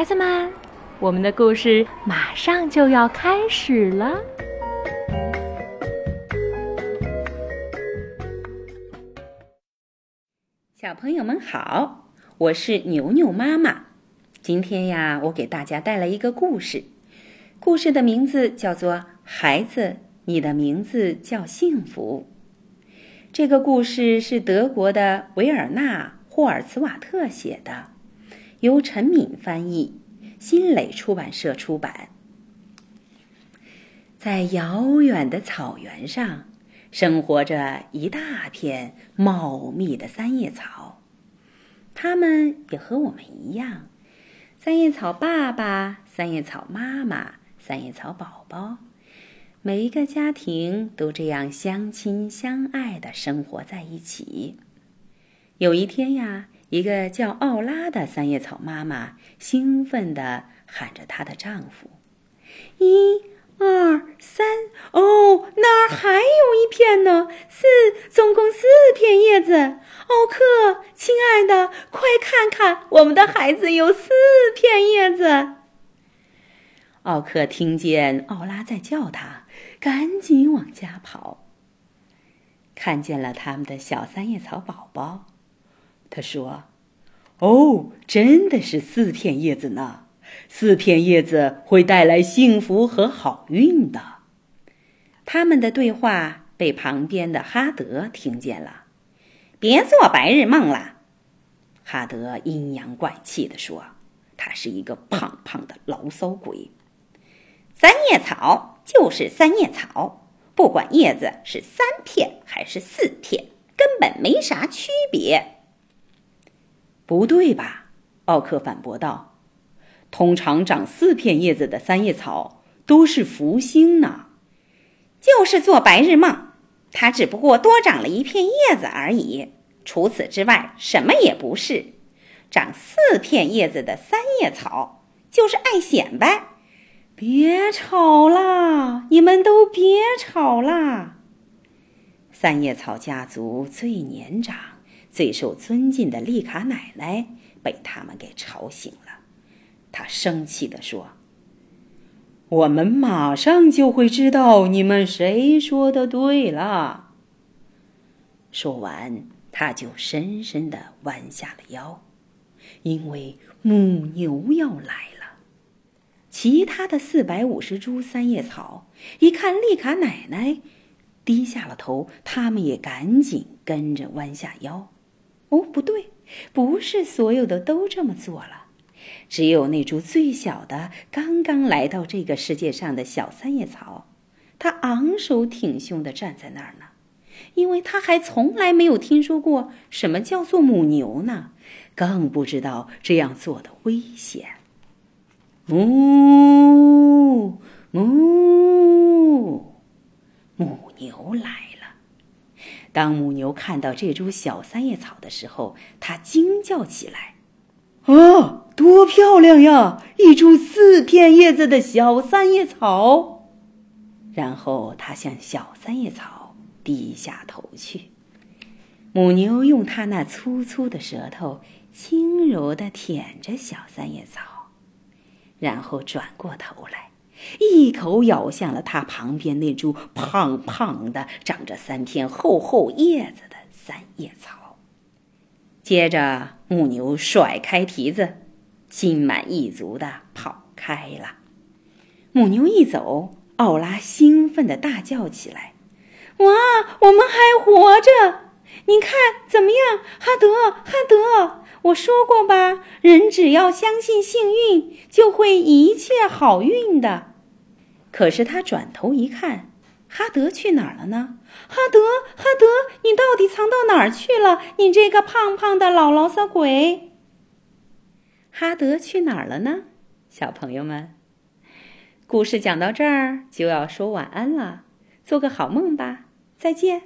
孩子们，我们的故事马上就要开始了。小朋友们好，我是牛牛妈妈。今天呀，我给大家带来一个故事，故事的名字叫做《孩子，你的名字叫幸福》。这个故事是德国的维尔纳·霍尔茨瓦特写的，由陈敏翻译，新蕾出版社出版。在遥远的草原上，生活着一大片茂密的三叶草，它们也和我们一样，三叶草爸爸、三叶草妈妈、三叶草宝宝。每一个家庭都这样相亲相爱的生活在一起。有一天呀，一个叫奥拉的三叶草妈妈兴奋地喊着她的丈夫：“一、二、三，哦，那儿还有一片呢！四，总共四片叶子。奥克，亲爱的，快看看，我们的孩子有四片叶子。”奥克听见奥拉在叫他。赶紧往家跑。看见了他们的小三叶草宝宝，他说：“哦，真的是四片叶子呢！四片叶子会带来幸福和好运的。”他们的对话被旁边的哈德听见了。“别做白日梦了！”哈德阴阳怪气地说，“他是一个胖胖的牢骚鬼。”三叶草。就是三叶草，不管叶子是三片还是四片，根本没啥区别。不对吧？奥克反驳道：“通常长四片叶子的三叶草都是福星呢。”就是做白日梦，它只不过多长了一片叶子而已。除此之外，什么也不是。长四片叶子的三叶草就是爱显摆。别吵啦！你们都别吵啦！三叶草家族最年长、最受尊敬的丽卡奶奶被他们给吵醒了。她生气地说：“我们马上就会知道你们谁说的对了。”说完，他就深深的弯下了腰，因为母牛要来了。其他的四百五十株三叶草一看丽卡奶奶低下了头，他们也赶紧跟着弯下腰。哦，不对，不是所有的都这么做了，只有那株最小的、刚刚来到这个世界上的小三叶草，它昂首挺胸地站在那儿呢，因为它还从来没有听说过什么叫做母牛呢，更不知道这样做的危险。母母母牛来。当母牛看到这株小三叶草的时候，它惊叫起来：“啊，多漂亮呀！一株四片叶子的小三叶草。”然后它向小三叶草低下头去。母牛用它那粗粗的舌头轻柔地舔着小三叶草。然后转过头来，一口咬向了它旁边那株胖胖的、长着三片厚厚叶子的三叶草。接着，母牛甩开蹄子，心满意足地跑开了。母牛一走，奥拉兴奋地大叫起来：“哇，我们还活着！你看怎么样，哈德，哈德！”我说过吧，人只要相信幸运，就会一切好运的。可是他转头一看，哈德去哪儿了呢？哈德，哈德，你到底藏到哪儿去了？你这个胖胖的老牢骚鬼！哈德去哪儿了呢？小朋友们，故事讲到这儿就要说晚安了，做个好梦吧，再见。